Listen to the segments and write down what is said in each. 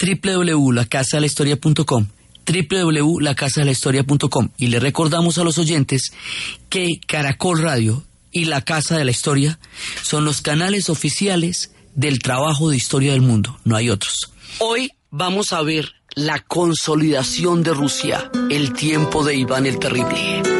www.lacasadelahistoria.com www.lacasadelahistoria.com y le recordamos a los oyentes que Caracol Radio y La Casa de la Historia son los canales oficiales del trabajo de historia del mundo, no hay otros. Hoy vamos a ver la consolidación de Rusia, el tiempo de Iván el Terrible.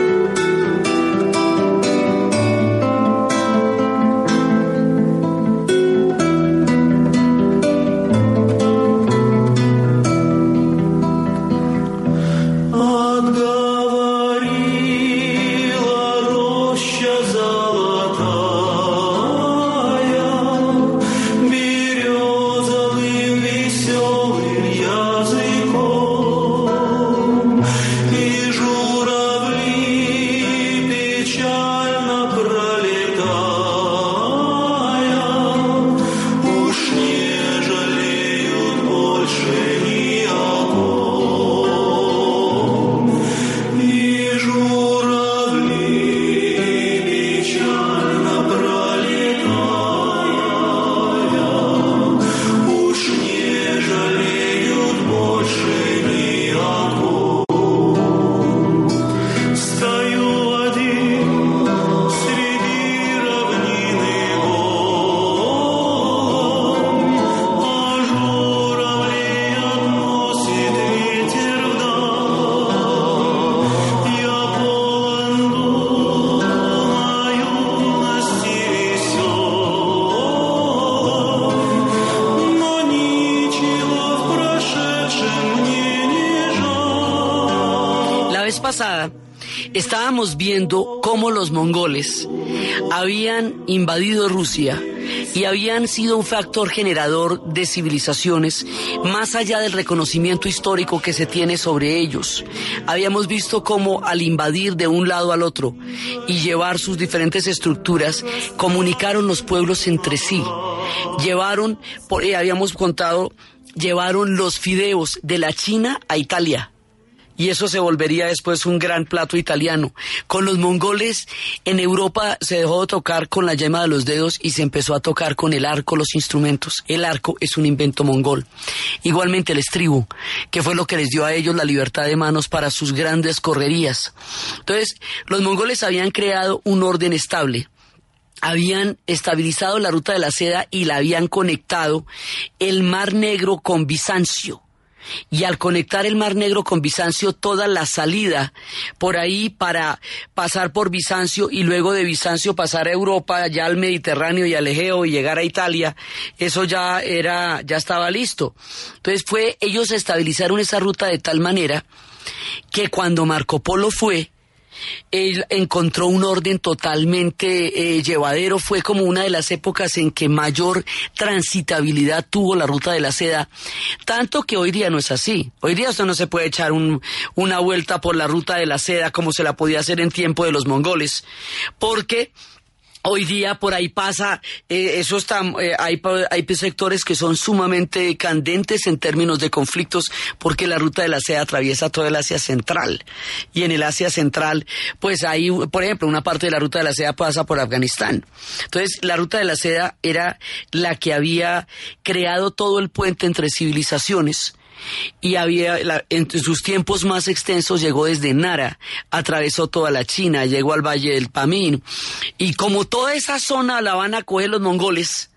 Estábamos viendo cómo los mongoles habían invadido Rusia y habían sido un factor generador de civilizaciones más allá del reconocimiento histórico que se tiene sobre ellos. Habíamos visto cómo al invadir de un lado al otro y llevar sus diferentes estructuras, comunicaron los pueblos entre sí. Llevaron, eh, habíamos contado, llevaron los fideos de la China a Italia y eso se volvería después un gran plato italiano. Con los mongoles en Europa se dejó de tocar con la yema de los dedos y se empezó a tocar con el arco los instrumentos. El arco es un invento mongol. Igualmente el estribo, que fue lo que les dio a ellos la libertad de manos para sus grandes correrías. Entonces, los mongoles habían creado un orden estable habían estabilizado la ruta de la seda y la habían conectado el Mar Negro con Bizancio y al conectar el Mar Negro con Bizancio, toda la salida por ahí para pasar por Bizancio y luego de Bizancio pasar a Europa, ya al Mediterráneo y al Egeo y llegar a Italia, eso ya era, ya estaba listo. Entonces fue, ellos estabilizaron esa ruta de tal manera que cuando Marco Polo fue, él encontró un orden totalmente eh, llevadero, fue como una de las épocas en que mayor transitabilidad tuvo la ruta de la seda, tanto que hoy día no es así. Hoy día usted no se puede echar una vuelta por la ruta de la seda como se la podía hacer en tiempo de los mongoles, porque Hoy día por ahí pasa, eh, eso está, eh, hay, hay sectores que son sumamente candentes en términos de conflictos porque la ruta de la seda atraviesa todo el Asia Central. Y en el Asia Central, pues hay, por ejemplo, una parte de la ruta de la seda pasa por Afganistán. Entonces, la ruta de la seda era la que había creado todo el puente entre civilizaciones y había en sus tiempos más extensos llegó desde Nara, atravesó toda la China, llegó al Valle del Pamín y como toda esa zona la van a coger los mongoles,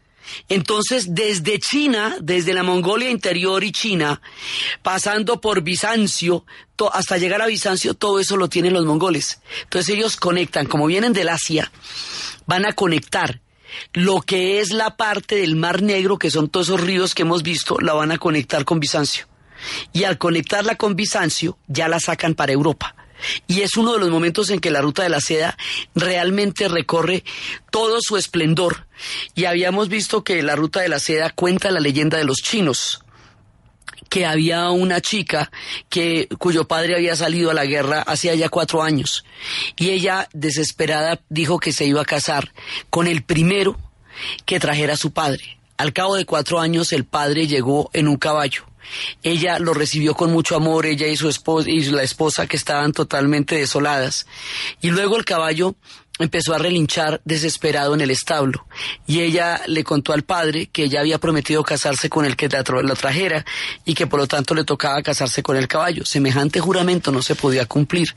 entonces, desde China, desde la Mongolia interior y China, pasando por Bizancio, hasta llegar a Bizancio, todo eso lo tienen los mongoles. Entonces ellos conectan, como vienen del Asia, van a conectar lo que es la parte del Mar Negro, que son todos esos ríos que hemos visto, la van a conectar con Bizancio y al conectarla con Bizancio ya la sacan para Europa. Y es uno de los momentos en que la ruta de la seda realmente recorre todo su esplendor. Y habíamos visto que la ruta de la seda cuenta la leyenda de los chinos, que había una chica que cuyo padre había salido a la guerra hacía ya cuatro años y ella desesperada dijo que se iba a casar con el primero que trajera a su padre. Al cabo de cuatro años el padre llegó en un caballo. Ella lo recibió con mucho amor, ella y su esposa y la esposa que estaban totalmente desoladas. Y luego el caballo empezó a relinchar desesperado en el establo y ella le contó al padre que ella había prometido casarse con el que lo trajera y que por lo tanto le tocaba casarse con el caballo. Semejante juramento no se podía cumplir.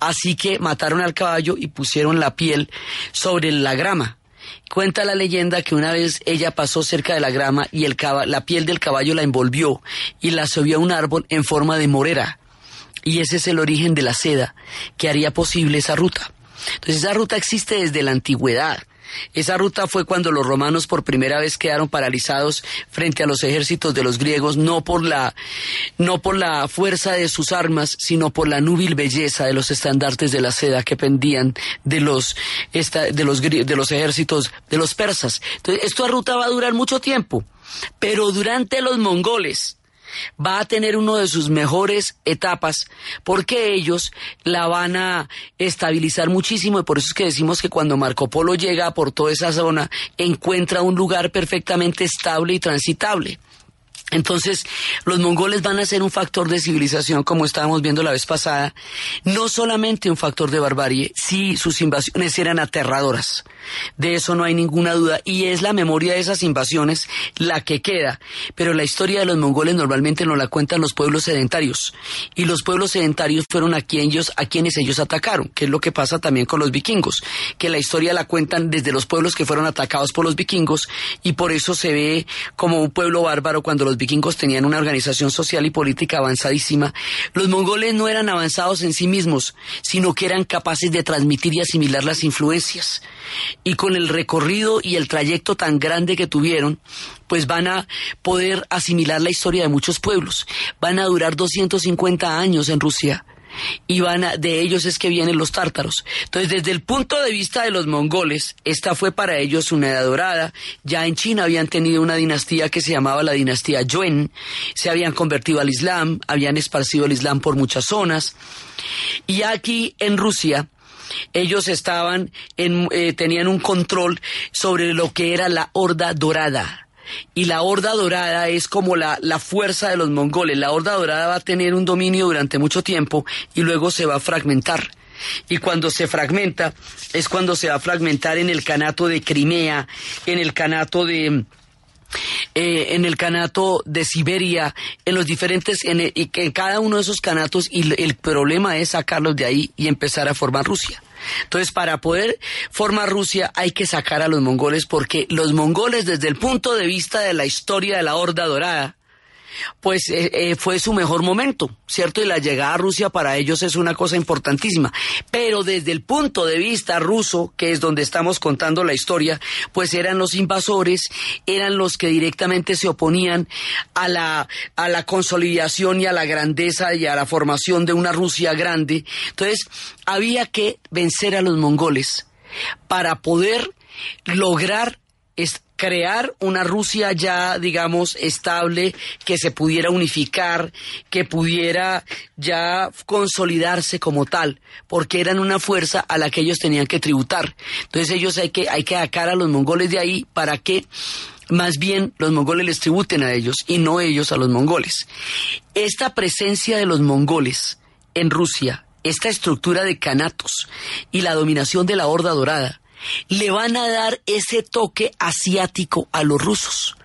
Así que mataron al caballo y pusieron la piel sobre la grama. Cuenta la leyenda que una vez ella pasó cerca de la grama y el la piel del caballo la envolvió y la subió a un árbol en forma de morera. Y ese es el origen de la seda que haría posible esa ruta. Entonces esa ruta existe desde la antigüedad. Esa ruta fue cuando los romanos por primera vez quedaron paralizados frente a los ejércitos de los griegos, no por la, no por la fuerza de sus armas, sino por la núbil belleza de los estandartes de la seda que pendían de los, de los, de los ejércitos de los persas. Entonces, esta ruta va a durar mucho tiempo, pero durante los mongoles, va a tener uno de sus mejores etapas porque ellos la van a estabilizar muchísimo y por eso es que decimos que cuando Marco Polo llega por toda esa zona encuentra un lugar perfectamente estable y transitable. Entonces, los mongoles van a ser un factor de civilización, como estábamos viendo la vez pasada, no solamente un factor de barbarie, sí sus invasiones eran aterradoras. De eso no hay ninguna duda, y es la memoria de esas invasiones la que queda. Pero la historia de los mongoles normalmente no la cuentan los pueblos sedentarios, y los pueblos sedentarios fueron a, ellos, a quienes ellos atacaron, que es lo que pasa también con los vikingos, que la historia la cuentan desde los pueblos que fueron atacados por los vikingos, y por eso se ve como un pueblo bárbaro cuando los vikingos tenían una organización social y política avanzadísima, los mongoles no eran avanzados en sí mismos, sino que eran capaces de transmitir y asimilar las influencias. Y con el recorrido y el trayecto tan grande que tuvieron, pues van a poder asimilar la historia de muchos pueblos. Van a durar 250 años en Rusia y van a, de ellos es que vienen los tártaros. Entonces, desde el punto de vista de los mongoles, esta fue para ellos una edad dorada. Ya en China habían tenido una dinastía que se llamaba la dinastía Yuen, se habían convertido al Islam, habían esparcido el Islam por muchas zonas. Y aquí en Rusia, ellos estaban eh, tenían un control sobre lo que era la horda dorada y la Horda Dorada es como la, la fuerza de los mongoles. La Horda Dorada va a tener un dominio durante mucho tiempo y luego se va a fragmentar. Y cuando se fragmenta, es cuando se va a fragmentar en el canato de Crimea, en el canato de, eh, en el canato de Siberia, en los diferentes, en, en cada uno de esos canatos, y el problema es sacarlos de ahí y empezar a formar Rusia. Entonces, para poder formar Rusia hay que sacar a los mongoles porque los mongoles desde el punto de vista de la historia de la Horda Dorada, pues eh, eh, fue su mejor momento, ¿cierto? Y la llegada a Rusia para ellos es una cosa importantísima. Pero desde el punto de vista ruso, que es donde estamos contando la historia, pues eran los invasores, eran los que directamente se oponían a la, a la consolidación y a la grandeza y a la formación de una Rusia grande. Entonces, había que vencer a los mongoles para poder lograr crear una Rusia ya, digamos, estable, que se pudiera unificar, que pudiera ya consolidarse como tal, porque eran una fuerza a la que ellos tenían que tributar. Entonces ellos hay que, hay que sacar a los mongoles de ahí para que más bien los mongoles les tributen a ellos y no ellos a los mongoles. Esta presencia de los mongoles en Rusia, esta estructura de canatos y la dominación de la Horda Dorada, le van a dar ese toque asiático a los rusos.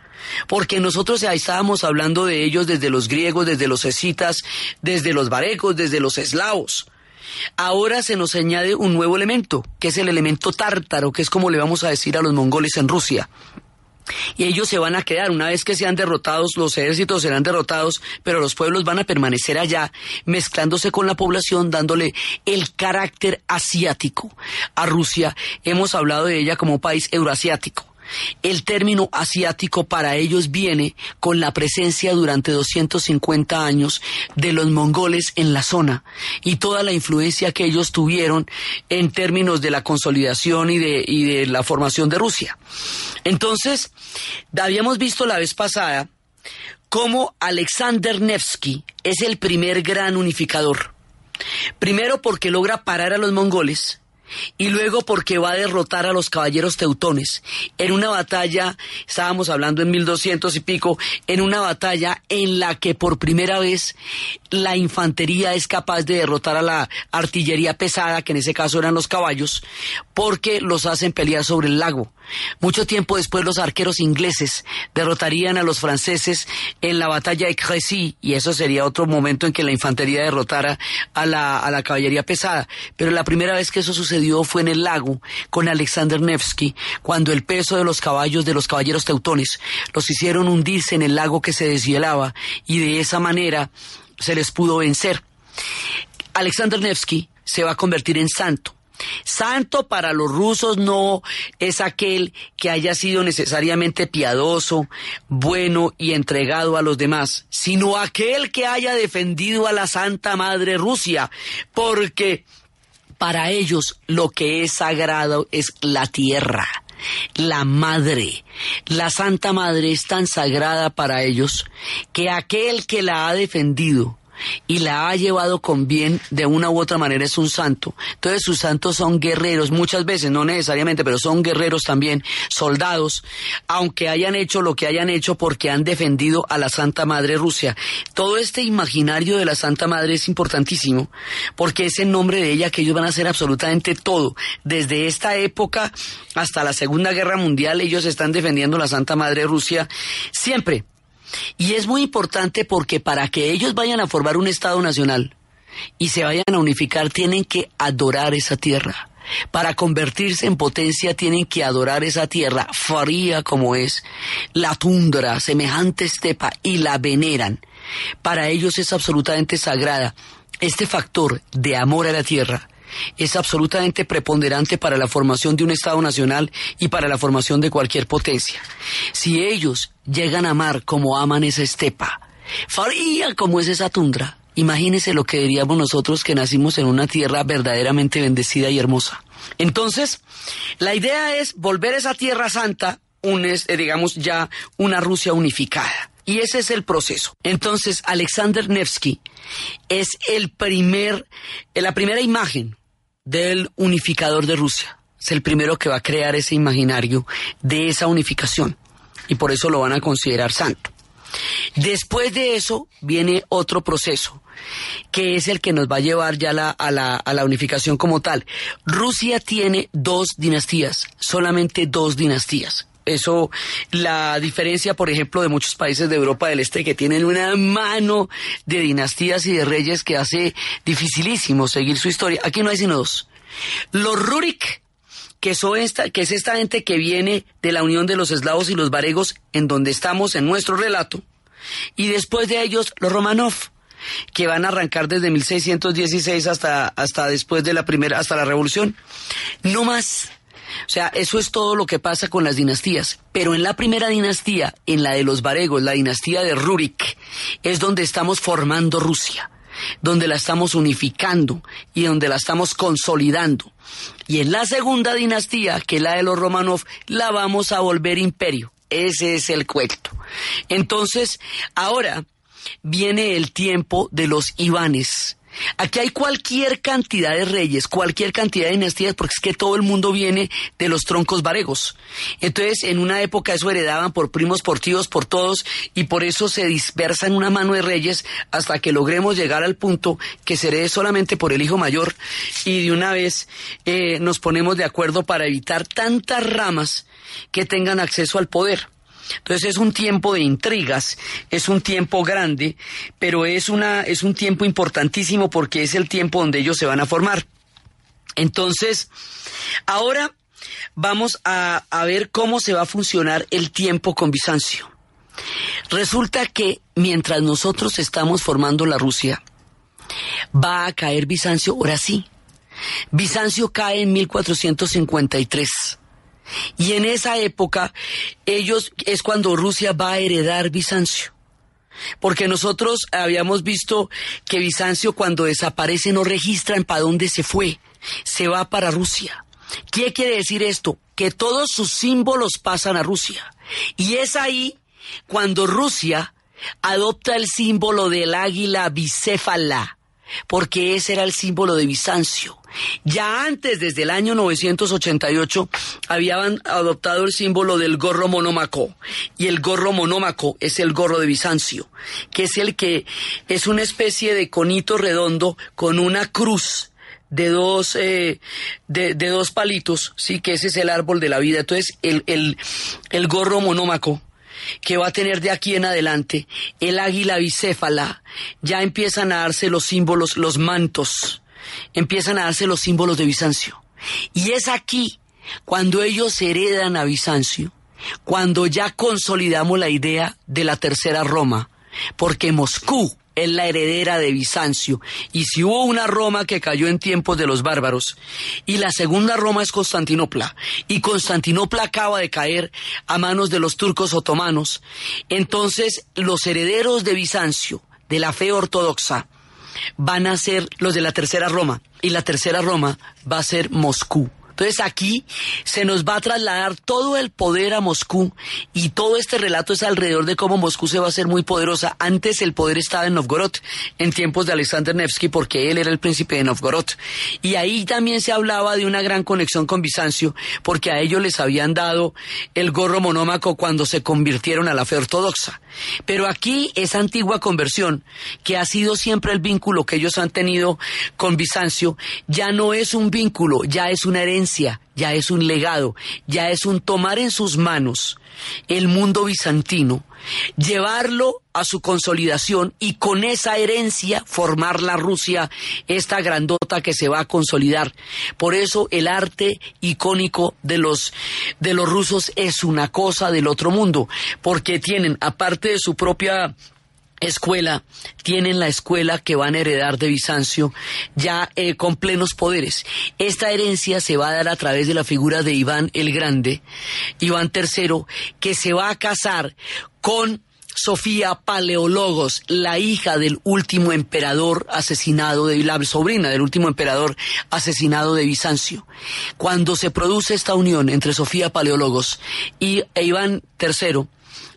Porque nosotros ya estábamos hablando de ellos desde los griegos, desde los escitas, desde los varecos, desde los eslavos. Ahora se nos añade un nuevo elemento, que es el elemento tártaro, que es como le vamos a decir a los mongoles en Rusia y ellos se van a quedar. Una vez que sean derrotados, los ejércitos serán derrotados, pero los pueblos van a permanecer allá, mezclándose con la población, dándole el carácter asiático a Rusia. Hemos hablado de ella como país euroasiático. El término asiático para ellos viene con la presencia durante 250 años de los mongoles en la zona y toda la influencia que ellos tuvieron en términos de la consolidación y de, y de la formación de Rusia. Entonces, habíamos visto la vez pasada cómo Alexander Nevsky es el primer gran unificador. Primero porque logra parar a los mongoles y luego porque va a derrotar a los caballeros teutones en una batalla, estábamos hablando en 1200 y pico, en una batalla en la que por primera vez la infantería es capaz de derrotar a la artillería pesada, que en ese caso eran los caballos, porque los hacen pelear sobre el lago. Mucho tiempo después los arqueros ingleses derrotarían a los franceses en la batalla de Crécy y eso sería otro momento en que la infantería derrotara a la, a la caballería pesada. Pero la primera vez que eso sucedió fue en el lago con Alexander Nevsky, cuando el peso de los caballos de los caballeros teutones los hicieron hundirse en el lago que se deshielaba y de esa manera se les pudo vencer. Alexander Nevsky se va a convertir en santo Santo para los rusos no es aquel que haya sido necesariamente piadoso, bueno y entregado a los demás, sino aquel que haya defendido a la Santa Madre Rusia, porque para ellos lo que es sagrado es la tierra. La madre, la Santa Madre es tan sagrada para ellos que aquel que la ha defendido, y la ha llevado con bien de una u otra manera es un santo. Entonces sus santos son guerreros, muchas veces, no necesariamente, pero son guerreros también, soldados, aunque hayan hecho lo que hayan hecho porque han defendido a la Santa Madre Rusia. Todo este imaginario de la Santa Madre es importantísimo, porque es en nombre de ella que ellos van a hacer absolutamente todo. Desde esta época hasta la Segunda Guerra Mundial ellos están defendiendo a la Santa Madre Rusia siempre y es muy importante porque para que ellos vayan a formar un Estado nacional y se vayan a unificar, tienen que adorar esa tierra. Para convertirse en potencia tienen que adorar esa tierra fría como es, la tundra, semejante estepa, y la veneran. Para ellos es absolutamente sagrada. Este factor de amor a la tierra es absolutamente preponderante para la formación de un Estado nacional y para la formación de cualquier potencia. Si ellos llegan a amar como aman esa estepa, faría como es esa tundra, imagínese lo que diríamos nosotros que nacimos en una tierra verdaderamente bendecida y hermosa. Entonces, la idea es volver esa tierra santa, eh, digamos ya una Rusia unificada. Y ese es el proceso. Entonces, Alexander Nevsky es el primer, la primera imagen del unificador de Rusia. Es el primero que va a crear ese imaginario de esa unificación. Y por eso lo van a considerar santo. Después de eso viene otro proceso, que es el que nos va a llevar ya a, la, a la unificación como tal. Rusia tiene dos dinastías, solamente dos dinastías. Eso, la diferencia, por ejemplo, de muchos países de Europa del Este que tienen una mano de dinastías y de reyes que hace dificilísimo seguir su historia. Aquí no hay sino dos. Los Rurik, que, son esta, que es esta gente que viene de la unión de los eslavos y los varegos, en donde estamos en nuestro relato. Y después de ellos, los Romanov que van a arrancar desde 1616 hasta, hasta después de la primera, hasta la revolución. No más. O sea, eso es todo lo que pasa con las dinastías. Pero en la primera dinastía, en la de los varegos, la dinastía de Rurik, es donde estamos formando Rusia, donde la estamos unificando y donde la estamos consolidando. Y en la segunda dinastía, que es la de los Romanov, la vamos a volver imperio. Ese es el cuento. Entonces, ahora viene el tiempo de los Ivanes Aquí hay cualquier cantidad de reyes, cualquier cantidad de dinastías, porque es que todo el mundo viene de los troncos varegos. Entonces, en una época eso heredaban por primos, por tíos, por todos, y por eso se dispersa en una mano de reyes hasta que logremos llegar al punto que se herede solamente por el hijo mayor, y de una vez eh, nos ponemos de acuerdo para evitar tantas ramas que tengan acceso al poder. Entonces es un tiempo de intrigas, es un tiempo grande, pero es, una, es un tiempo importantísimo porque es el tiempo donde ellos se van a formar. Entonces, ahora vamos a, a ver cómo se va a funcionar el tiempo con Bizancio. Resulta que mientras nosotros estamos formando la Rusia, va a caer Bizancio, ahora sí. Bizancio cae en 1453. Y en esa época, ellos es cuando Rusia va a heredar Bizancio. Porque nosotros habíamos visto que Bizancio cuando desaparece no registran para dónde se fue, se va para Rusia. ¿Qué quiere decir esto? Que todos sus símbolos pasan a Rusia. Y es ahí cuando Rusia adopta el símbolo del águila bicéfala, porque ese era el símbolo de Bizancio. Ya antes, desde el año 988, habían adoptado el símbolo del gorro monómaco. Y el gorro monómaco es el gorro de Bizancio, que es el que es una especie de conito redondo con una cruz de dos, eh, de, dos palitos, sí, que ese es el árbol de la vida. Entonces, el, el, el gorro monómaco que va a tener de aquí en adelante el águila bicéfala, ya empiezan a darse los símbolos, los mantos, empiezan a darse los símbolos de Bizancio. Y es aquí, cuando ellos heredan a Bizancio, cuando ya consolidamos la idea de la tercera Roma, porque Moscú es la heredera de Bizancio. Y si hubo una Roma que cayó en tiempos de los bárbaros, y la segunda Roma es Constantinopla, y Constantinopla acaba de caer a manos de los turcos otomanos, entonces los herederos de Bizancio, de la fe ortodoxa, van a ser los de la tercera Roma, y la tercera Roma va a ser Moscú. Entonces aquí se nos va a trasladar todo el poder a Moscú y todo este relato es alrededor de cómo Moscú se va a hacer muy poderosa. Antes el poder estaba en Novgorod, en tiempos de Alexander Nevsky, porque él era el príncipe de Novgorod. Y ahí también se hablaba de una gran conexión con Bizancio, porque a ellos les habían dado el gorro monómaco cuando se convirtieron a la fe ortodoxa. Pero aquí esa antigua conversión, que ha sido siempre el vínculo que ellos han tenido con Bizancio, ya no es un vínculo, ya es una herencia ya es un legado, ya es un tomar en sus manos el mundo bizantino, llevarlo a su consolidación y con esa herencia formar la Rusia, esta grandota que se va a consolidar. Por eso el arte icónico de los, de los rusos es una cosa del otro mundo, porque tienen, aparte de su propia escuela, tienen la escuela que van a heredar de Bizancio ya eh, con plenos poderes. Esta herencia se va a dar a través de la figura de Iván el Grande, Iván III, que se va a casar con Sofía Paleologos, la hija del último emperador asesinado, de, la sobrina del último emperador asesinado de Bizancio. Cuando se produce esta unión entre Sofía Paleologos y Iván III,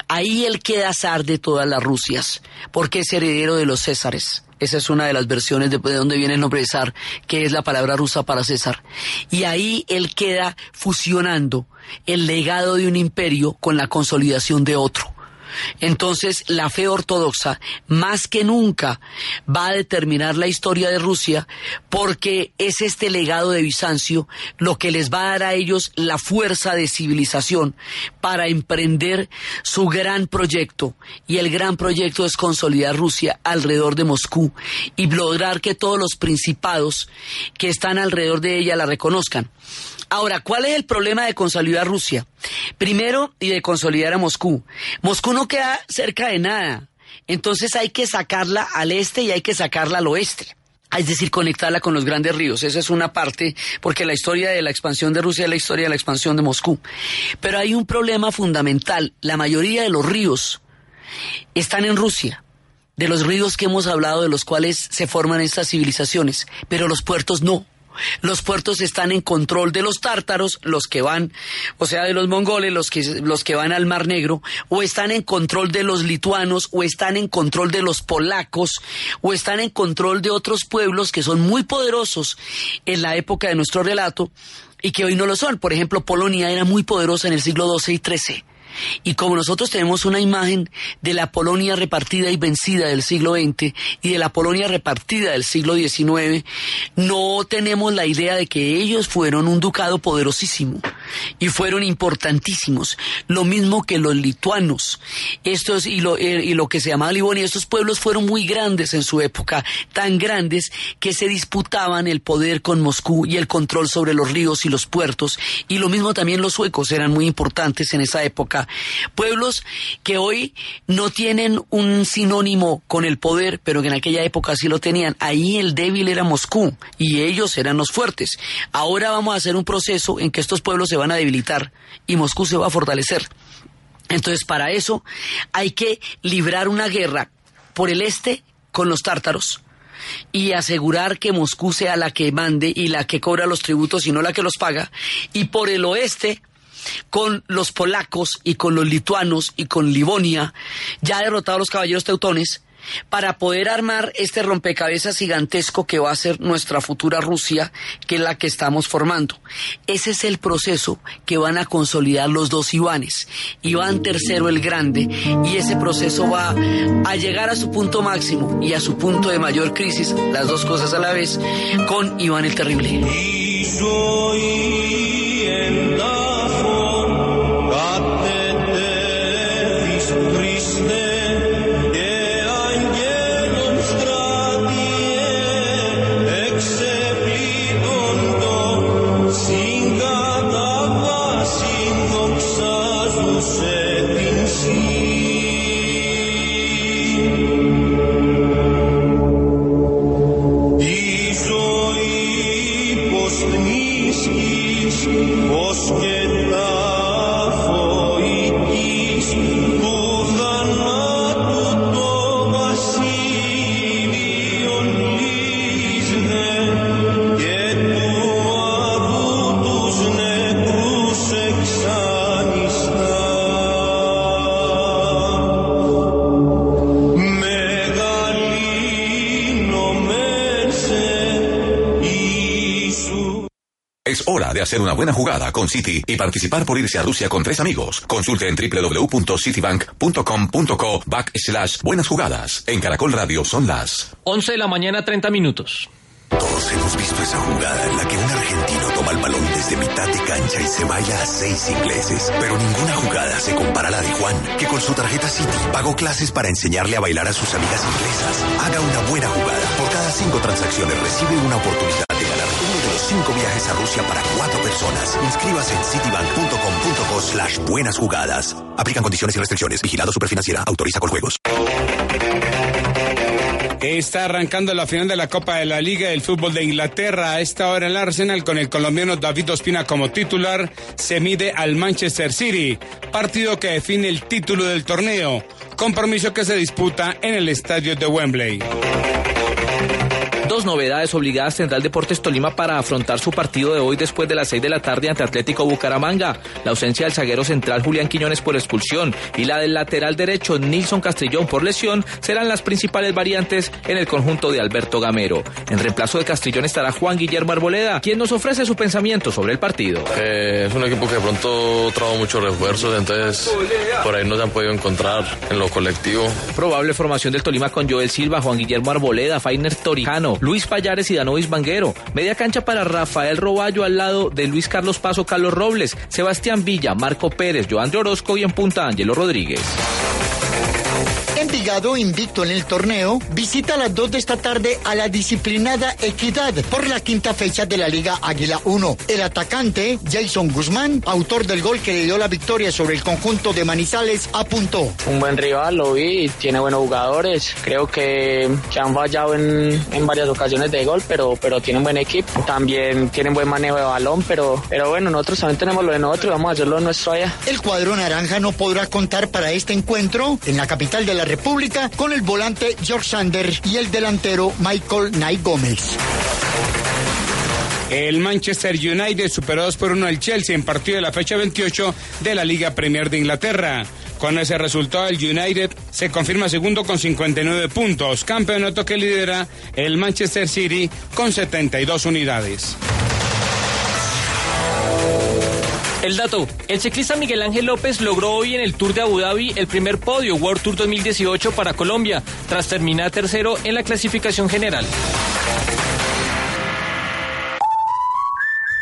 Ahí él queda zar de todas las Rusias, porque es heredero de los Césares. Esa es una de las versiones de, de donde viene el nombre de zar, que es la palabra rusa para César. Y ahí él queda fusionando el legado de un imperio con la consolidación de otro. Entonces, la fe ortodoxa más que nunca va a determinar la historia de Rusia porque es este legado de Bizancio lo que les va a dar a ellos la fuerza de civilización para emprender su gran proyecto. Y el gran proyecto es consolidar Rusia alrededor de Moscú y lograr que todos los principados que están alrededor de ella la reconozcan. Ahora, ¿cuál es el problema de consolidar Rusia? Primero, y de consolidar a Moscú. Moscú no queda cerca de nada. Entonces hay que sacarla al este y hay que sacarla al oeste. Es decir, conectarla con los grandes ríos. Esa es una parte, porque la historia de la expansión de Rusia es la historia de la expansión de Moscú. Pero hay un problema fundamental. La mayoría de los ríos están en Rusia de los ríos que hemos hablado, de los cuales se forman estas civilizaciones, pero los puertos no. Los puertos están en control de los tártaros, los que van, o sea, de los mongoles, los que, los que van al Mar Negro, o están en control de los lituanos, o están en control de los polacos, o están en control de otros pueblos que son muy poderosos en la época de nuestro relato y que hoy no lo son. Por ejemplo, Polonia era muy poderosa en el siglo XII y XIII y como nosotros tenemos una imagen de la Polonia repartida y vencida del siglo XX y de la Polonia repartida del siglo XIX, no tenemos la idea de que ellos fueron un ducado poderosísimo y fueron importantísimos. Lo mismo que los lituanos. Estos y lo, eh, y lo que se llamaba Livonia, estos pueblos fueron muy grandes en su época, tan grandes que se disputaban el poder con Moscú y el control sobre los ríos y los puertos. Y lo mismo también los suecos eran muy importantes en esa época Pueblos que hoy no tienen un sinónimo con el poder, pero que en aquella época sí lo tenían. Ahí el débil era Moscú y ellos eran los fuertes. Ahora vamos a hacer un proceso en que estos pueblos se van a debilitar y Moscú se va a fortalecer. Entonces, para eso hay que librar una guerra por el este con los tártaros y asegurar que Moscú sea la que mande y la que cobra los tributos y no la que los paga, y por el oeste con los polacos y con los lituanos y con Livonia, ya derrotados los caballeros teutones, para poder armar este rompecabezas gigantesco que va a ser nuestra futura Rusia, que es la que estamos formando. Ese es el proceso que van a consolidar los dos Ivanes. Iván III el Grande, y ese proceso va a llegar a su punto máximo y a su punto de mayor crisis, las dos cosas a la vez, con Iván el Terrible. De hacer una buena jugada con Citi y participar por irse a Rusia con tres amigos. Consulte en www.citibank.com.co backslash buenas jugadas. En Caracol Radio son las 11 de la mañana 30 minutos. Todos hemos visto esa jugada en la que un argentino toma el balón desde mitad de cancha y se baila a seis ingleses. Pero ninguna jugada se compara a la de Juan, que con su tarjeta Citi pagó clases para enseñarle a bailar a sus amigas inglesas. Haga una buena jugada. Por cada cinco transacciones recibe una oportunidad Cinco viajes a Rusia para cuatro personas. Inscríbase en citibank.com.co slash buenas jugadas. Aplican condiciones y restricciones. Vigilado Superfinanciera. Autoriza con juegos. Está arrancando la final de la Copa de la Liga del Fútbol de Inglaterra. A esta hora el Arsenal con el colombiano David Ospina como titular se mide al Manchester City. Partido que define el título del torneo. Compromiso que se disputa en el estadio de Wembley. Dos novedades obligadas tendrá el Deportes Tolima para afrontar su partido de hoy después de las seis de la tarde ante Atlético Bucaramanga. La ausencia del zaguero central Julián Quiñones por expulsión y la del lateral derecho Nilson Castrillón por lesión serán las principales variantes en el conjunto de Alberto Gamero. En reemplazo de Castrillón estará Juan Guillermo Arboleda, quien nos ofrece su pensamiento sobre el partido. Eh, es un equipo que de pronto trajo muchos refuerzos, entonces por ahí no se han podido encontrar en lo colectivo. Probable formación del Tolima con Joel Silva, Juan Guillermo Arboleda, Fainer Torijano, Luis Payares y Danovis Banguero. Media cancha para Rafael Roballo al lado de Luis Carlos Paso, Carlos Robles, Sebastián Villa, Marco Pérez, Joan de Orozco y en punta Ángelo Rodríguez. Envigado, invicto en el torneo, visita a las 2 de esta tarde a la disciplinada Equidad por la quinta fecha de la Liga Águila 1. El atacante, Jason Guzmán, autor del gol que le dio la victoria sobre el conjunto de Manizales, apuntó. Un buen rival, lo vi, tiene buenos jugadores. Creo que, que han fallado en, en, varias ocasiones de gol, pero, pero tienen buen equipo. También tienen buen manejo de balón, pero, pero bueno, nosotros también tenemos lo de nosotros y vamos a hacerlo nuestro allá. El cuadro naranja no podrá contar para este encuentro en la capital de la República con el volante George Sander y el delantero Michael Knight Gómez. El Manchester United superó 2 por 1 al Chelsea en partido de la fecha 28 de la Liga Premier de Inglaterra. Con ese resultado, el United se confirma segundo con 59 puntos, campeonato que lidera el Manchester City con 72 unidades. El dato, el ciclista Miguel Ángel López logró hoy en el Tour de Abu Dhabi el primer podio World Tour 2018 para Colombia, tras terminar tercero en la clasificación general.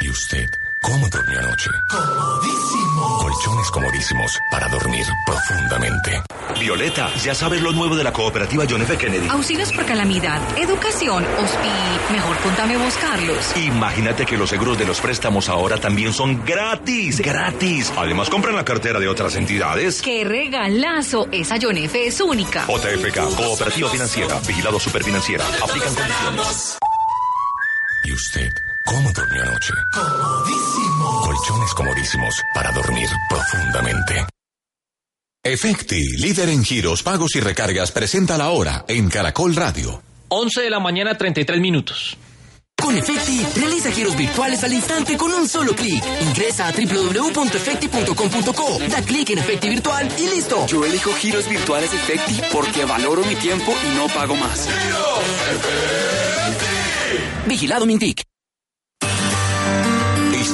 ¿Y usted cómo durmió anoche? Comodísimo. Colchones comodísimos para dormir profundamente. Violeta, ya sabes lo nuevo de la cooperativa John F. Kennedy. Auxilios por calamidad, educación, hospi. Mejor contame vos, Carlos. Imagínate que los seguros de los préstamos ahora también son gratis. Gratis. Además, compran la cartera de otras entidades. ¡Qué regalazo! Esa John F. es única. JFK, Cooperativa Financiera, Vigilado Superfinanciera. Aplican condiciones. ¿Y usted cómo durmió anoche? Comodísimo. Colchones comodísimos para dormir profundamente. Efecti, líder en giros, pagos y recargas, presenta la hora en Caracol Radio. 11 de la mañana, 33 minutos. Con Efecti, realiza giros virtuales al instante con un solo clic. Ingresa a www.efecti.com.co, da clic en Efecti Virtual y listo. Yo elijo giros virtuales Efecti porque valoro mi tiempo y no pago más. Vigilado Mintic.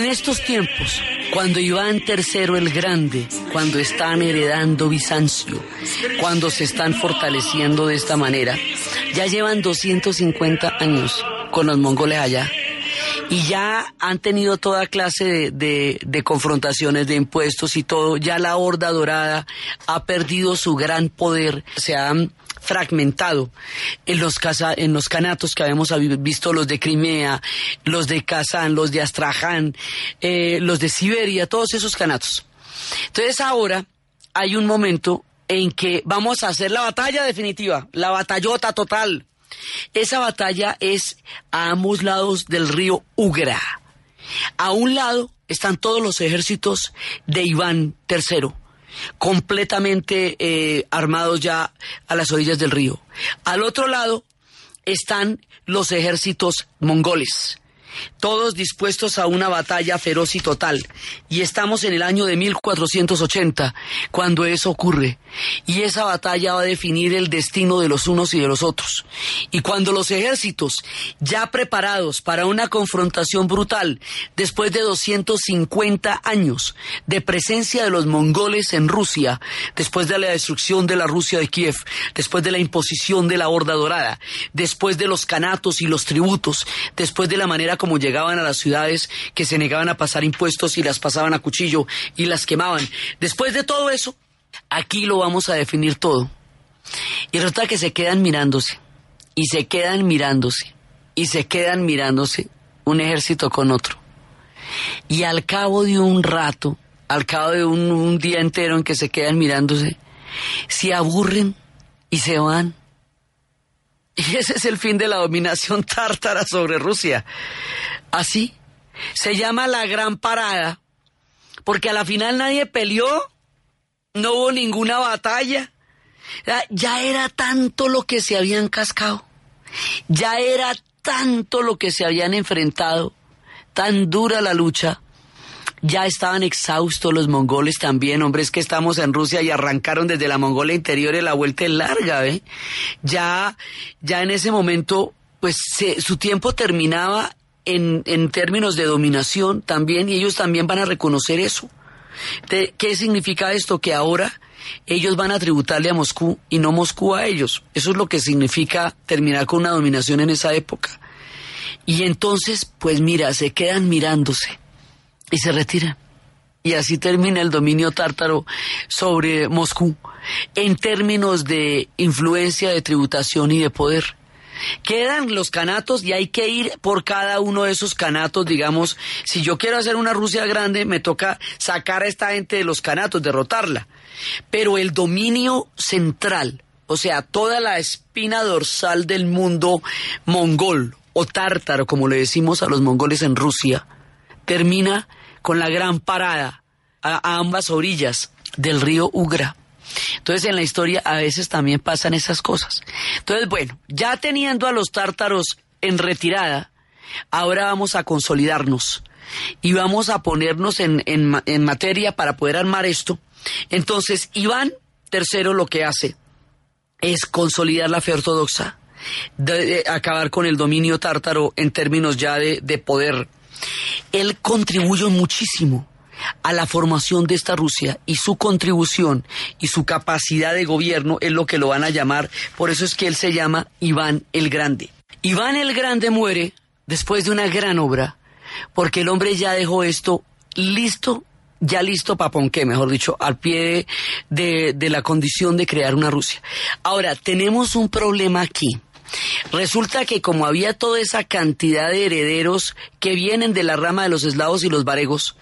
En estos tiempos, cuando Iván III el Grande, cuando están heredando Bizancio, cuando se están fortaleciendo de esta manera, ya llevan 250 años con los mongoles allá y ya han tenido toda clase de, de- de confrontaciones de impuestos y todo, ya la Horda Dorada ha perdido su gran poder, se han fragmentado en los, casa- en los canatos que habíamos visto, los de Crimea, los de Kazán, los de Astraján, eh, los de Siberia, todos esos canatos. Entonces ahora hay un momento en que vamos a hacer la batalla definitiva, la batallota total. Esa batalla es a ambos lados del río Ugra. A un lado están todos los ejércitos de Iván III, completamente eh, armados ya a las orillas del río. Al otro lado están los ejércitos mongoles, todos dispuestos a una batalla feroz y total. Y estamos en el año de 1480, cuando eso ocurre. Y esa batalla va a definir el destino de los unos y de los otros. Y cuando los ejércitos, ya preparados para una confrontación brutal, después de 250 años de presencia de los mongoles en Rusia, después de la destrucción de la Rusia de Kiev, después de la imposición de la Horda Dorada, después de los canatos y los tributos, después de la manera como llegaban a las ciudades que se negaban a pasar impuestos y las pasaban a cuchillo y las quemaban. Después de todo eso, aquí lo vamos a definir todo. Y resulta que se quedan mirándose, y se quedan mirándose, y se quedan mirándose un ejército con otro. Y al cabo de un rato, al cabo de un, un día entero en que se quedan mirándose, se aburren y se van. Y ese es el fin de la dominación tártara sobre Rusia. Así se llama la gran parada, porque a la final nadie peleó, no hubo ninguna batalla. Ya- era tanto lo que se habían cascado, ya era tanto lo que se habían enfrentado, tan dura la lucha. Ya estaban exhaustos los mongoles también, hombre, es que estamos en Rusia y arrancaron desde la Mongolia interior y la vuelta es larga, ¿eh? Ya, ya en ese momento, pues se- su tiempo terminaba en, en términos de dominación también y ellos también van a reconocer eso. ¿Qué significa esto? Que ahora ellos van a tributarle a Moscú y no Moscú a ellos. Eso es lo que significa terminar con una dominación en esa época. Y entonces, pues mira, se quedan mirándose y se retiran. Y así termina el dominio tártaro sobre Moscú en términos de influencia, de tributación y de poder. Quedan los canatos y hay que ir por cada uno de esos canatos, digamos, si yo quiero hacer una Rusia grande, me toca sacar a esta gente de los canatos, derrotarla. Pero el dominio central, o sea, toda la espina dorsal del mundo mongol o tártaro, como le decimos a los mongoles en Rusia, termina con la gran parada a, ambas orillas del río Ugra. Entonces en la historia a veces también pasan esas cosas. Entonces, bueno, ya teniendo a los tártaros en retirada, ahora vamos a consolidarnos y vamos a ponernos en, en ma- en materia para poder armar esto. Entonces, Iván III lo que hace es consolidar la fe ortodoxa, acabar con el dominio tártaro en términos ya de, de poder. Él contribuye muchísimo a la formación de esta Rusia y su contribución y su capacidad de gobierno es lo que lo van a llamar, por eso es que él se llama Iván el Grande. Iván el Grande muere después de una gran obra, porque el hombre ya dejó esto listo ya listo para Ponqué, mejor dicho, al pie de la condición de crear una Rusia. Ahora, tenemos un problema aquí. Resulta que como había toda esa cantidad de herederos que vienen de la rama de los eslavos y los varegos,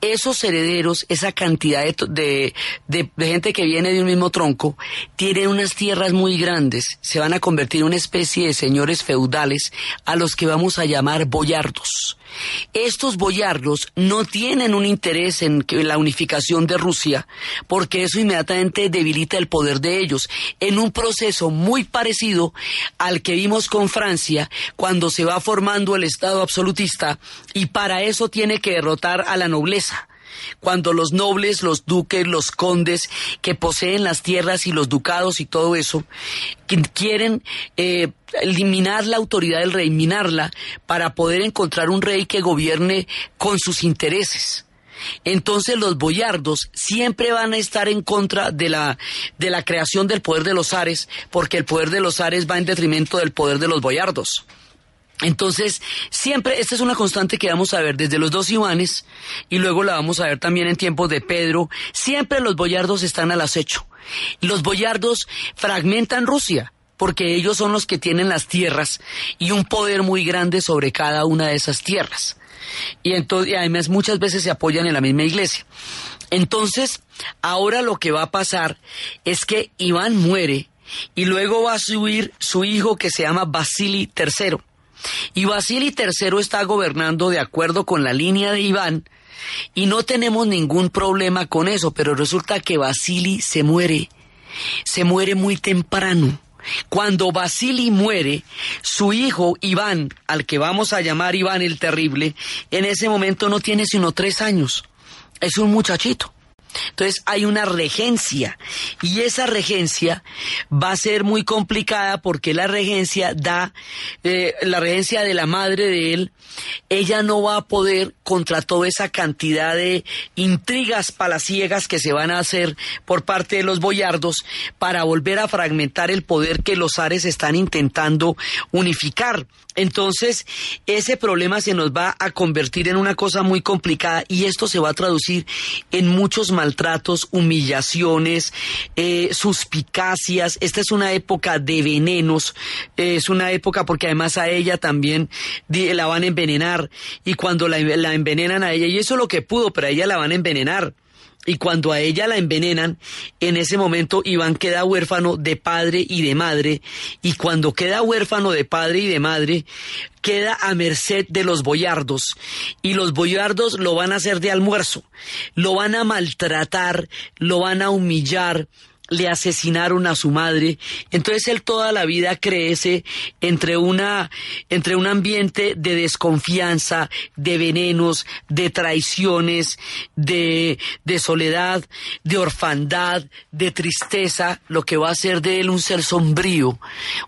esos herederos, esa cantidad de, de, de, gente que viene de un mismo tronco, tienen unas tierras muy grandes, se van a convertir en una especie de señores feudales a los que vamos a llamar boyardos. Estos boyardos no tienen un interés en la unificación de Rusia porque eso inmediatamente debilita el poder de ellos en un proceso muy parecido al que vimos con Francia cuando se va formando el Estado absolutista y para eso tiene que derrotar a la nobleza cuando los nobles, los duques, los condes que poseen las tierras y los ducados y todo eso, quieren eh, eliminar la autoridad del rey, minarla, para poder encontrar un rey que gobierne con sus intereses. Entonces los boyardos siempre van a estar en contra de la, de la creación del poder de los zares, porque el poder de los zares va en detrimento del poder de los boyardos. Entonces, siempre, esta es una constante que vamos a ver desde los dos Ivanes y luego la vamos a ver también en tiempos de Pedro. Siempre los boyardos están al acecho. Los boyardos fragmentan Rusia porque ellos son los que tienen las tierras y un poder muy grande sobre cada una de esas tierras. Y, entonces, y además muchas veces se apoyan en la misma iglesia. Entonces, ahora lo que va a pasar es que Iván muere y luego va a subir su hijo que se llama Basili III. Y Basili III está gobernando de acuerdo con la línea de Iván y no tenemos ningún problema con eso, pero resulta que Basili se muere, se muere muy temprano. Cuando Basili muere, su hijo Iván, al que vamos a llamar Iván el Terrible, en ese momento no tiene sino tres años. Es un muchachito. Entonces hay una regencia y esa regencia va a ser muy complicada porque la regencia da, eh, la regencia de la madre de él, ella no va a poder contra toda esa cantidad de intrigas palaciegas que se van a hacer por parte de los boyardos para volver a fragmentar el poder que los ares están intentando unificar. Entonces, ese problema se nos va a convertir en una cosa muy complicada y esto se va a traducir en muchos maltratos, humillaciones, eh, suspicacias. Esta es una época de venenos, eh, es una época porque además a ella también la van a envenenar y cuando la, la envenenan a ella, y eso es lo que pudo, pero a ella la van a envenenar. Y cuando a ella la envenenan, en ese momento Iván queda huérfano de padre y de madre. Y cuando queda huérfano de padre y de madre, queda a merced de los boyardos. Y los boyardos lo van a hacer de almuerzo. Lo van a maltratar, lo van a humillar, le asesinaron a su madre. Entonces él toda la vida crece entre una, entre un ambiente de desconfianza, de venenos, de traiciones, de, de soledad, de orfandad, de tristeza, lo que va a hacer de él un ser sombrío,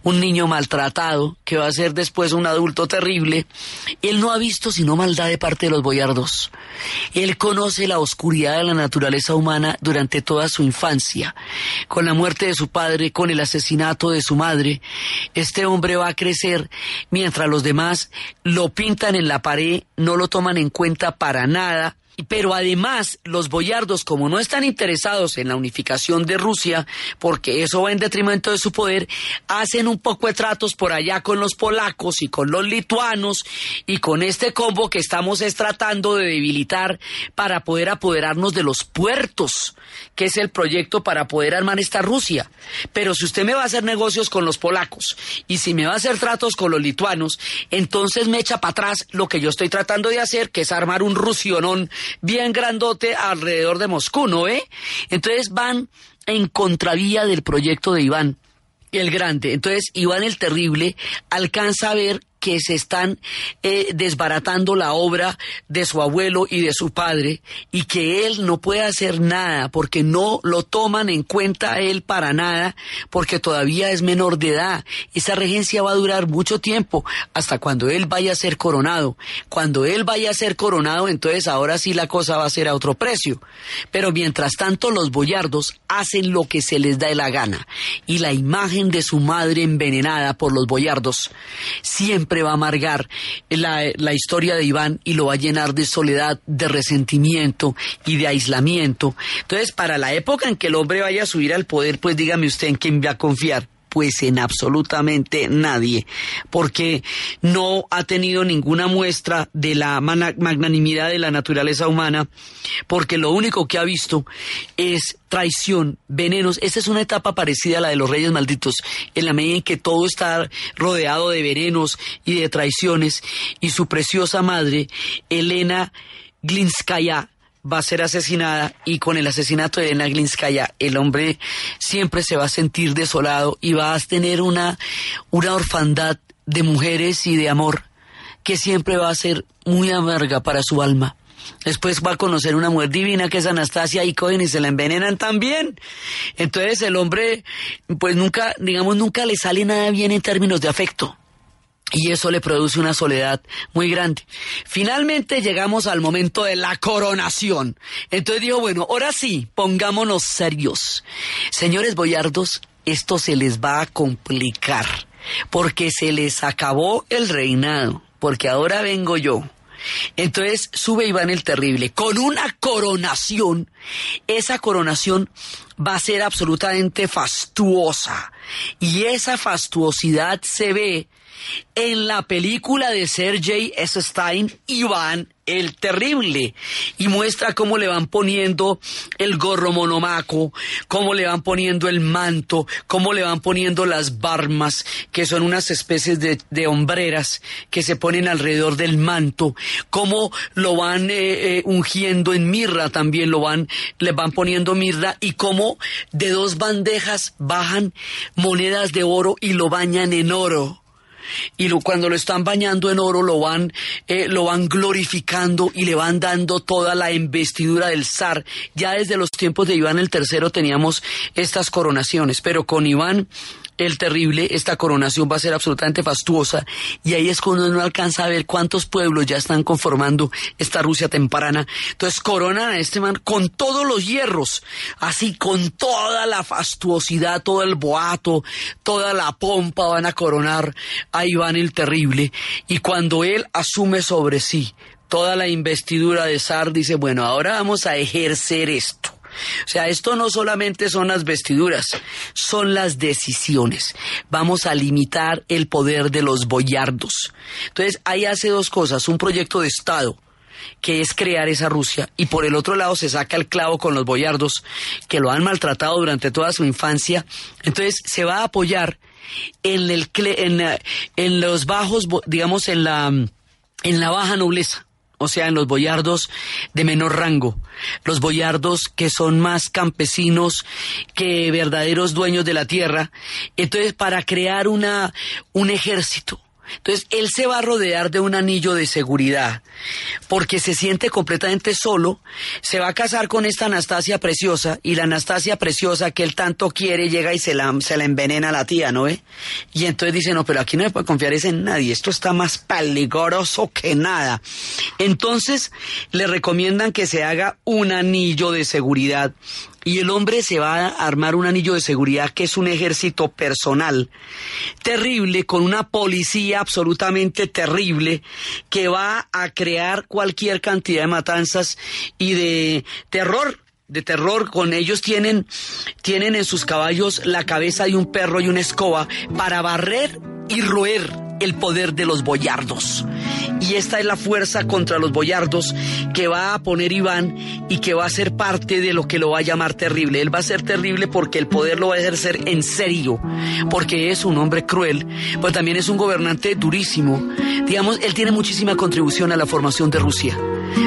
un niño maltratado, que va a ser después un adulto terrible. Él no ha visto sino maldad de parte de los boyardos. Él conoce la oscuridad de la naturaleza humana durante toda su infancia con la muerte de su padre, con el asesinato de su madre, este hombre va a crecer mientras los demás lo pintan en la pared, no lo toman en cuenta para nada, pero además los boyardos, como no están interesados en la unificación de Rusia, porque eso va en detrimento de su poder, hacen un poco de tratos por allá con los polacos y con los lituanos y con este combo que estamos es tratando de debilitar para poder apoderarnos de los puertos, que es el proyecto para poder armar esta Rusia. Pero si usted me va a hacer negocios con los polacos y si me va a hacer tratos con los lituanos, entonces me echa para atrás lo que yo estoy tratando de hacer, que es armar un rusionón bien grandote alrededor de Moscú, ¿no ve? Entonces van en contravía del proyecto de Iván el Grande. Entonces Iván el Terrible alcanza a ver que se están eh, desbaratando la obra de su abuelo y de su padre y que él no puede hacer nada porque no lo toman en cuenta él para nada porque todavía es menor de edad. Esa regencia va a durar mucho tiempo hasta cuando él vaya a ser coronado. Cuando él vaya a ser coronado, entonces ahora sí la cosa va a ser a otro precio. Pero mientras tanto los boyardos hacen lo que se les da la gana y la imagen de su madre envenenada por los boyardos siempre siempre va a amargar la, la historia de Iván y lo va a llenar de soledad, de resentimiento y de aislamiento. Entonces, para la época en que el hombre vaya a subir al poder, pues dígame usted en quién va a confiar pues en absolutamente nadie, porque no ha tenido ninguna muestra de la magnanimidad de la naturaleza humana, porque lo único que ha visto es traición, venenos. Esta es una etapa parecida a la de los reyes malditos, en la medida en que todo está rodeado de venenos y de traiciones, y su preciosa madre, Elena Glinskaya, va a ser asesinada y con el asesinato de Elena Glinskaya el hombre siempre se va a sentir desolado y va a tener una, una orfandad de mujeres y de amor que siempre va a ser muy amarga para su alma. Después va a conocer una mujer divina que es Anastasia y cogen y se la envenenan también. Entonces el hombre, pues nunca, digamos, nunca le sale nada bien en términos de afecto. Y eso le produce una soledad muy grande. Finalmente llegamos al momento de la coronación. Entonces dijo, bueno, ahora sí, pongámonos serios. Señores boyardos, esto se les va a complicar, porque se les acabó el reinado, porque ahora vengo yo. Entonces sube Iván el Terrible con una coronación. Esa coronación va a ser absolutamente fastuosa. Y esa fastuosidad se ve en la película de Sergei. Stein, Iván el Terrible, y muestra cómo le van poniendo el gorro monomaco, cómo le van poniendo el manto, cómo le van poniendo las barmas, que son unas especies de, de hombreras que se ponen alrededor del manto, cómo lo van eh, eh, ungiendo en mirra también, lo van, le van poniendo mirra, y cómo de dos bandejas bajan monedas de oro y lo bañan en oro y cuando lo están bañando en oro lo van, eh, lo van glorificando y le van dando toda la investidura del zar. Ya desde los tiempos de Iván el III teníamos estas coronaciones, pero con Iván el terrible, esta coronación va a ser absolutamente fastuosa y ahí es cuando uno alcanza a ver cuántos pueblos ya están conformando esta Rusia temprana. Entonces coronan a este man con todos los hierros, así con toda la fastuosidad, todo el boato, toda la pompa van a coronar a Iván el terrible y cuando él asume sobre sí toda la investidura de zar dice, bueno, ahora vamos a ejercer esto. O sea, esto no solamente son las vestiduras, son las decisiones. Vamos a limitar el poder de los boyardos. Entonces, ahí hace dos cosas, un proyecto de Estado que es crear esa Rusia, y por el otro lado se saca el clavo con los boyardos, que lo han maltratado durante toda su infancia. Entonces, se va a apoyar en, el, en, los bajos, digamos, en la, en la baja nobleza o sea, en los boyardos de menor rango, los boyardos que son más campesinos que verdaderos dueños de la tierra. Entonces, para crear una, un ejército, entonces, él se va a rodear de un anillo de seguridad, porque se siente completamente solo, se va a casar con esta Anastasia preciosa, y la Anastasia preciosa que él tanto quiere llega y se la, se la envenena a la tía, ¿no ve? Y entonces dice, no, pero aquí no se puede confiar es en nadie, esto está más peligroso que nada. Entonces, le recomiendan que se haga un anillo de seguridad y el hombre se va a armar un anillo de seguridad que es un ejército personal terrible, con una policía absolutamente terrible, que va a crear cualquier cantidad de matanzas y de terror de terror. Con ellos tienen tienen en sus caballos la cabeza de un perro y una escoba para barrer y roer el poder de los boyardos. Y esta es la fuerza contra los boyardos que va a poner Iván y que va a ser parte de lo que lo va a llamar terrible. Él va a ser terrible porque el poder lo va a ejercer en serio, porque es un hombre cruel, pero también es un gobernante durísimo. Digamos, él tiene muchísima contribución a la formación de Rusia,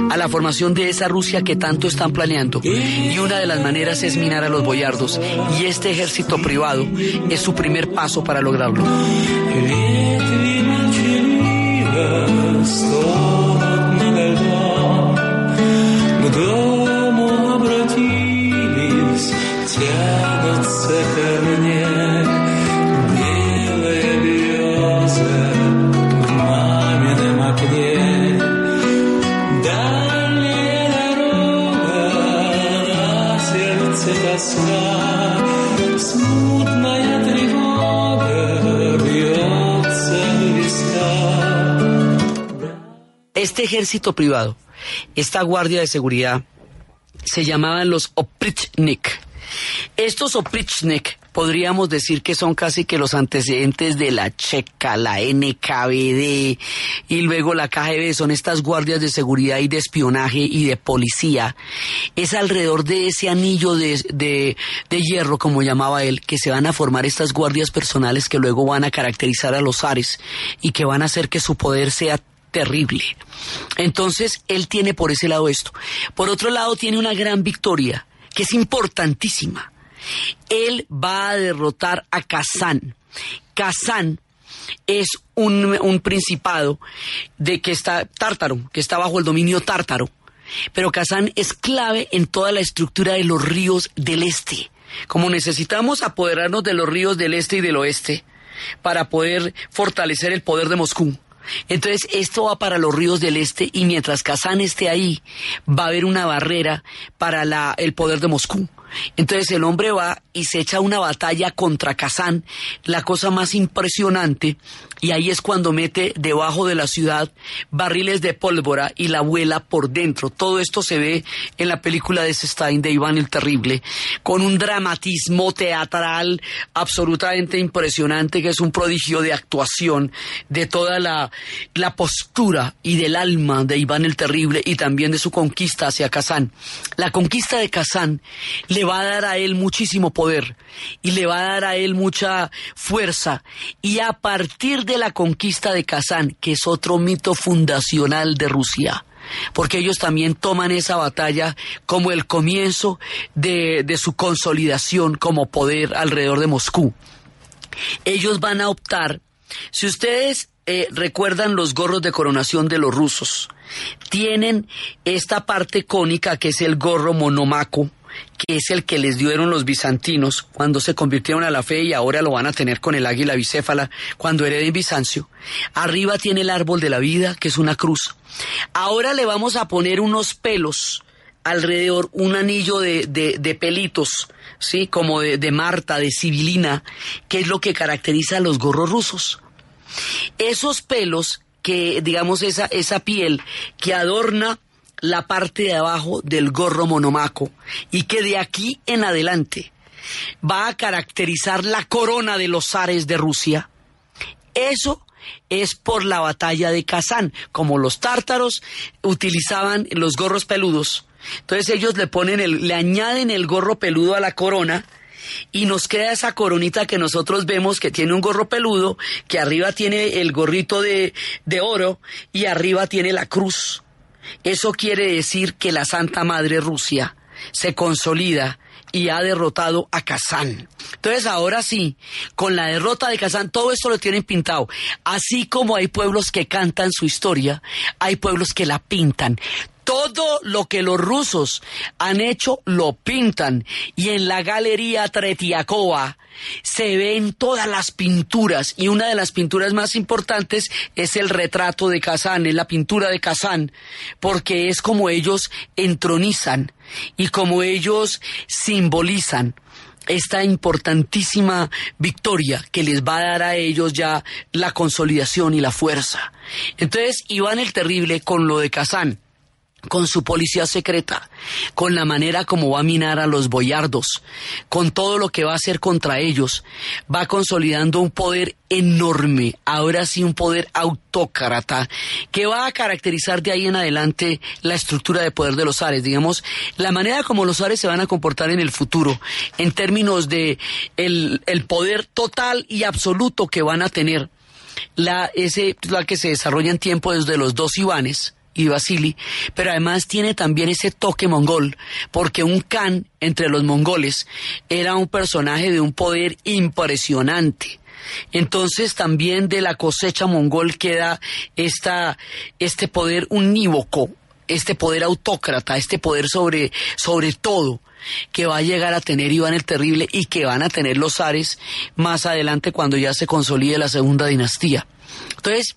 a la formación de esa Rusia que tanto están planeando. Y una de las maneras es minar a los boyardos. Y este ejército privado es su primer paso para lograrlo. Este ejército privado, esta guardia de seguridad, se llamaban los Oprichnik. Estos Oprichnik podríamos decir que son casi que los antecedentes de la Checa, la NKVD y luego la KGB, son estas guardias de seguridad y de espionaje y de policía. Es alrededor de ese anillo de, de, de hierro, como llamaba él, que se van a formar estas guardias personales que luego van a caracterizar a los Ares y que van a hacer que su poder sea terrible. Entonces, él tiene por ese lado esto. Por otro lado, tiene una gran victoria, que es importantísima. Él va a derrotar a Kazán. Kazán es un, un principado de que está tártaro, que está bajo el dominio tártaro. Pero Kazán es clave en toda la estructura de los ríos del este. Como necesitamos apoderarnos de los ríos del este y del oeste para poder fortalecer el poder de Moscú. Entonces, esto va para los ríos del este y mientras Kazán esté ahí, va a haber una barrera para la, el poder de Moscú. Entonces el hombre va y se echa una batalla contra Kazán, la cosa más impresionante, y ahí es cuando mete debajo de la ciudad barriles de pólvora y la vuela por dentro. Todo esto se ve en la película de Stein de Iván el Terrible, con un dramatismo teatral absolutamente impresionante, que es un prodigio de actuación de toda la, la postura y del alma de Iván el Terrible y también de su conquista hacia Kazán. La conquista de Kazán le va a dar a él muchísimo poder y le va a dar a él mucha fuerza y a partir de la conquista de Kazán, que es otro mito fundacional de Rusia, porque ellos también toman esa batalla como el comienzo de, de su consolidación como poder alrededor de Moscú. Ellos van a optar, si ustedes eh, recuerdan los gorros de coronación de los rusos, tienen esta parte cónica que es el gorro monomaco, que es el que les dieron los bizantinos cuando se convirtieron a la fe y ahora lo van a tener con el águila bicéfala cuando hereden Bizancio. Arriba tiene el árbol de la vida, que es una cruz. Ahora le vamos a poner unos pelos alrededor, un anillo de, de, pelitos, ¿sí? Como de, de Marta, de Sibilina, que es lo que caracteriza a los gorros rusos. Esos pelos que, digamos, esa, esa piel que adorna la parte de abajo del gorro monomaco y que de aquí en adelante va a caracterizar la corona de los zares de Rusia. Eso es por la batalla de Kazán, como los tártaros utilizaban los gorros peludos. Entonces ellos le ponen el, le añaden el gorro peludo a la corona y nos queda esa coronita que nosotros vemos que tiene un gorro peludo, que arriba tiene el gorrito de, de oro y arriba tiene la cruz. Eso quiere decir que la Santa Madre Rusia se consolida y ha derrotado a Kazán. Entonces ahora sí, con la derrota de Kazán, todo esto lo tienen pintado. Así como hay pueblos que cantan su historia, hay pueblos que la pintan. Todo lo que los rusos han hecho lo pintan. Y en la galería Tretiakova se ven todas las pinturas. Y una de las pinturas más importantes es el retrato de Kazán, es la pintura de Kazán, porque es como ellos entronizan y como ellos simbolizan. Esta importantísima victoria que les va a dar a ellos ya la consolidación y la fuerza. Entonces, Iván el Terrible con lo de Kazán, con su policía secreta, con la manera como va a minar a los boyardos, con todo lo que va a hacer contra ellos, va consolidando un poder enorme, ahora sí un poder autócrata, que va a caracterizar de ahí en adelante la estructura de poder de los Ares, digamos, la manera como los Ares se van a comportar en el futuro, en términos de el, el poder total y absoluto que van a tener. La, ese, la que se desarrolla en tiempo desde los dos Ivanes, y Basili, pero además tiene también ese toque mongol, porque un Khan entre los mongoles era un personaje de un poder impresionante. Entonces también de la cosecha mongol queda esta, este poder unívoco, este poder autócrata, este poder sobre, sobre todo que va a llegar a tener Iván el Terrible y que van a tener los Ares más adelante cuando ya se consolide la segunda dinastía. Entonces,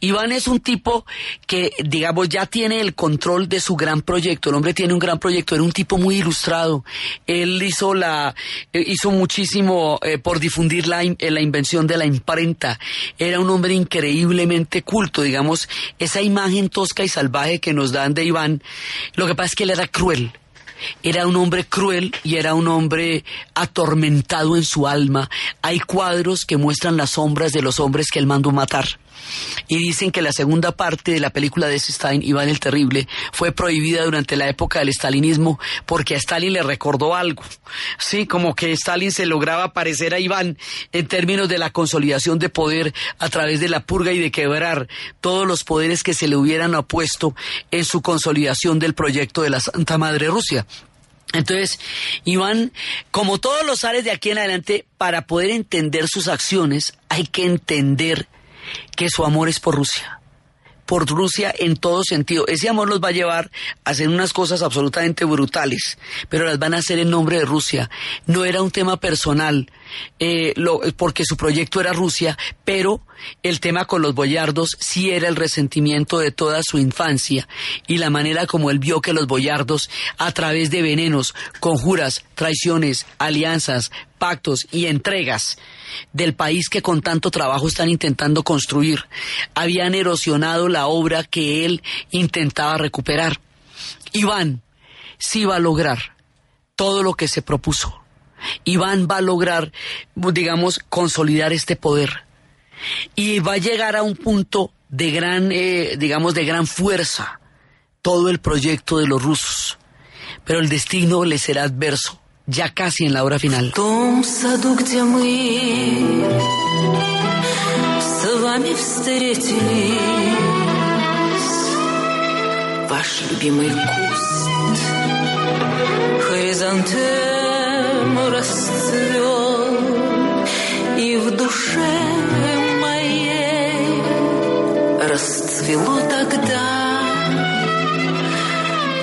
Iván es un tipo que, digamos, ya tiene el control de su gran proyecto. El hombre tiene un gran proyecto. Era un tipo muy ilustrado. Él hizo la, eh, hizo muchísimo eh, por difundir la, eh, la invención de la imprenta. Era un hombre increíblemente culto, digamos, esa imagen tosca y salvaje que nos dan de Iván. Lo que pasa es que él era cruel. Era un hombre cruel y era un hombre atormentado en su alma. Hay cuadros que muestran las sombras de los hombres que él mandó matar. Y dicen que la segunda parte de la película de Stein, Iván el Terrible, fue prohibida durante la época del estalinismo porque a Stalin le recordó algo. Sí, como que Stalin se lograba parecer a Iván en términos de la consolidación de poder a través de la purga y de quebrar todos los poderes que se le hubieran opuesto en su consolidación del proyecto de la Santa Madre Rusia. Entonces, Iván, como todos los zares de aquí en adelante, para poder entender sus acciones, hay que entender que su amor es por Rusia. Por Rusia en todo sentido. Ese amor los va a llevar a hacer unas cosas absolutamente brutales, pero las van a hacer en nombre de Rusia. No era un tema personal, eh, lo- porque su proyecto era Rusia, pero el tema con los boyardos sí era el resentimiento de toda su infancia y la manera como él vio que los boyardos, a través de venenos, conjuras, traiciones, alianzas, pactos y entregas del país que con tanto trabajo están intentando construir, habían erosionado la obra que él intentaba recuperar. Iván sí va a lograr todo lo que se propuso. Iván va a lograr, digamos, consolidar este poder y va a llegar a un punto de gran, eh, digamos, de gran fuerza todo el proyecto de los rusos. Pero el destino le será adverso, ya casi en la hora final. ваш любимый куст хризантем расцвел, и в душе моей расцвело тогда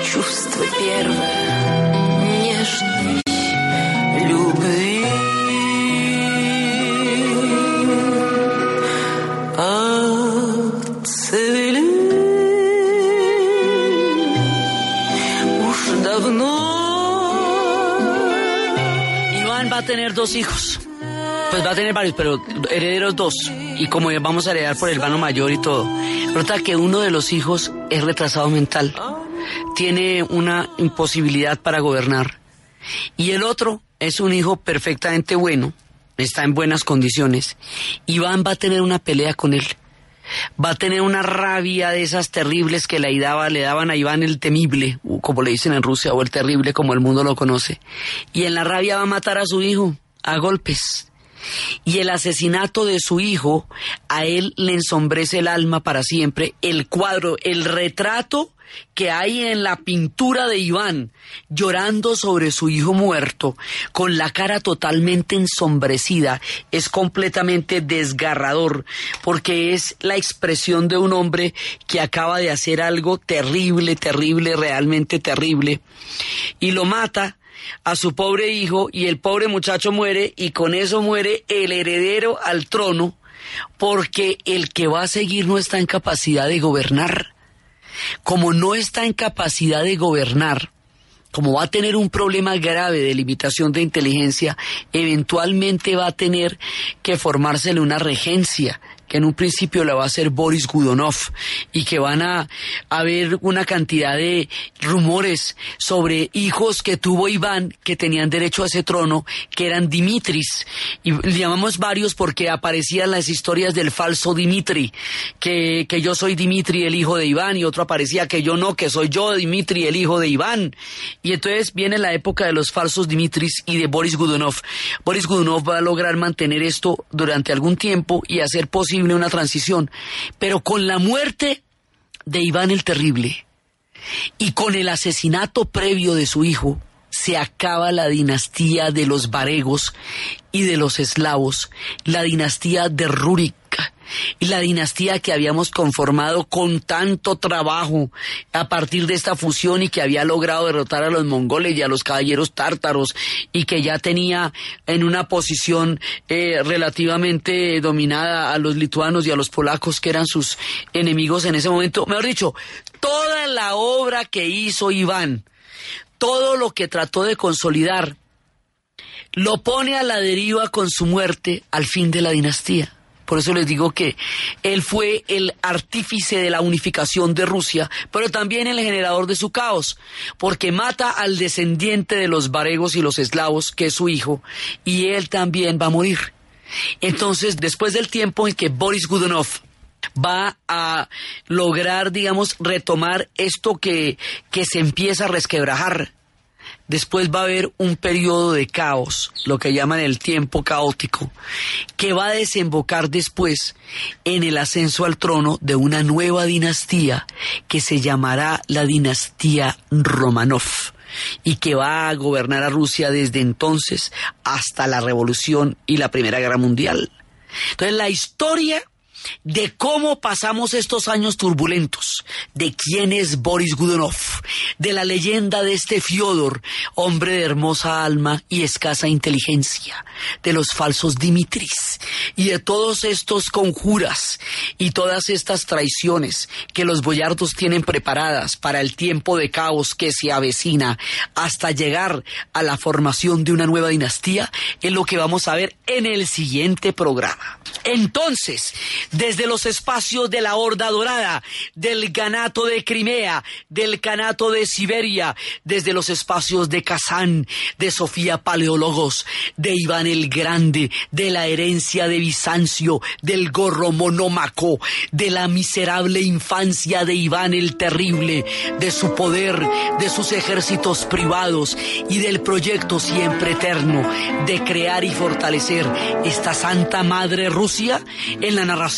чувство первое нежной dos hijos. Pues va a tener varios, pero herederos dos. Y como vamos a heredar por el hermano mayor y todo. Nota que uno de los hijos es retrasado mental. Tiene una imposibilidad para gobernar. Y el otro es un hijo perfectamente bueno. Está en buenas condiciones. Iván va a tener una pelea con él. Va a tener una rabia de esas terribles que le, daba, le daban a Iván el temible, como le dicen en Rusia, o el terrible como el mundo lo conoce. Y en la rabia va a matar a su hijo a golpes. Y el asesinato de su hijo a él le ensombrece el alma para siempre. El cuadro, el retrato que hay en la pintura de Iván llorando sobre su hijo muerto, con la cara totalmente ensombrecida, es completamente desgarrador, porque es la expresión de un hombre que acaba de hacer algo terrible, terrible, realmente terrible, y lo mata a su pobre hijo y el pobre muchacho muere y con eso muere el heredero al trono porque el que va a seguir no está en capacidad de gobernar. Como no está en capacidad de gobernar, como va a tener un problema grave de limitación de inteligencia, eventualmente va a tener que formársele una regencia que en un principio la va a hacer Boris Gudonov y que van a haber una cantidad de rumores sobre hijos que tuvo Iván que tenían derecho a ese trono, que eran Dimitris. Y llamamos varios porque aparecían las historias del falso Dimitri, que, que yo soy Dimitri, el hijo de Iván, y otro aparecía que yo no, que soy yo Dimitri, el hijo de Iván. Y entonces viene la época de los falsos Dimitris y de Boris Gudonov. Boris Gudonov va a lograr mantener esto durante algún tiempo y hacer posible una transición. Pero con la muerte de Iván el Terrible y con el asesinato previo de su hijo, se acaba la dinastía de los varegos y de los eslavos, la dinastía de Rurik, y la dinastía que habíamos conformado con tanto trabajo a partir de esta fusión y que había logrado derrotar a los mongoles y a los caballeros tártaros y que ya tenía en una posición eh, relativamente dominada a los lituanos y a los polacos que eran sus enemigos en ese momento. Mejor dicho, toda la obra que hizo Iván, todo lo que trató de consolidar, lo pone a la deriva con su muerte al fin de la dinastía. Por eso les digo que él fue el artífice de la unificación de Rusia, pero también el generador de su caos, porque mata al descendiente de los varegos y los eslavos, que es su hijo, y él también va a morir. Entonces, después del tiempo en que Boris Godunov va a lograr, digamos, retomar esto que, que se empieza a resquebrajar, Después va a haber un periodo de caos, lo que llaman el tiempo caótico, que va a desembocar después en el ascenso al trono de una nueva dinastía que se llamará la dinastía Romanov y que va a gobernar a Rusia desde entonces hasta la Revolución y la Primera Guerra Mundial. Entonces la historia de cómo pasamos estos años turbulentos, de quién es Boris Godunov, de la leyenda de este Fiodor, hombre de hermosa alma y escasa inteligencia, de los falsos Dimitris y de todos estos conjuras y todas estas traiciones que los boyardos tienen preparadas para el tiempo de caos que se avecina hasta llegar a la formación de una nueva dinastía, es lo que vamos a ver en el siguiente programa. Entonces, desde los espacios de la Horda Dorada, del Ganato de Crimea, del Canato de Siberia, desde los espacios de Kazán, de Sofía Paleólogos, de Iván el Grande, de la herencia de Bizancio, del gorro monómaco, de la miserable infancia de Iván el Terrible, de su poder, de sus ejércitos privados y del proyecto siempre eterno de crear y fortalecer esta Santa Madre Rusia en la narración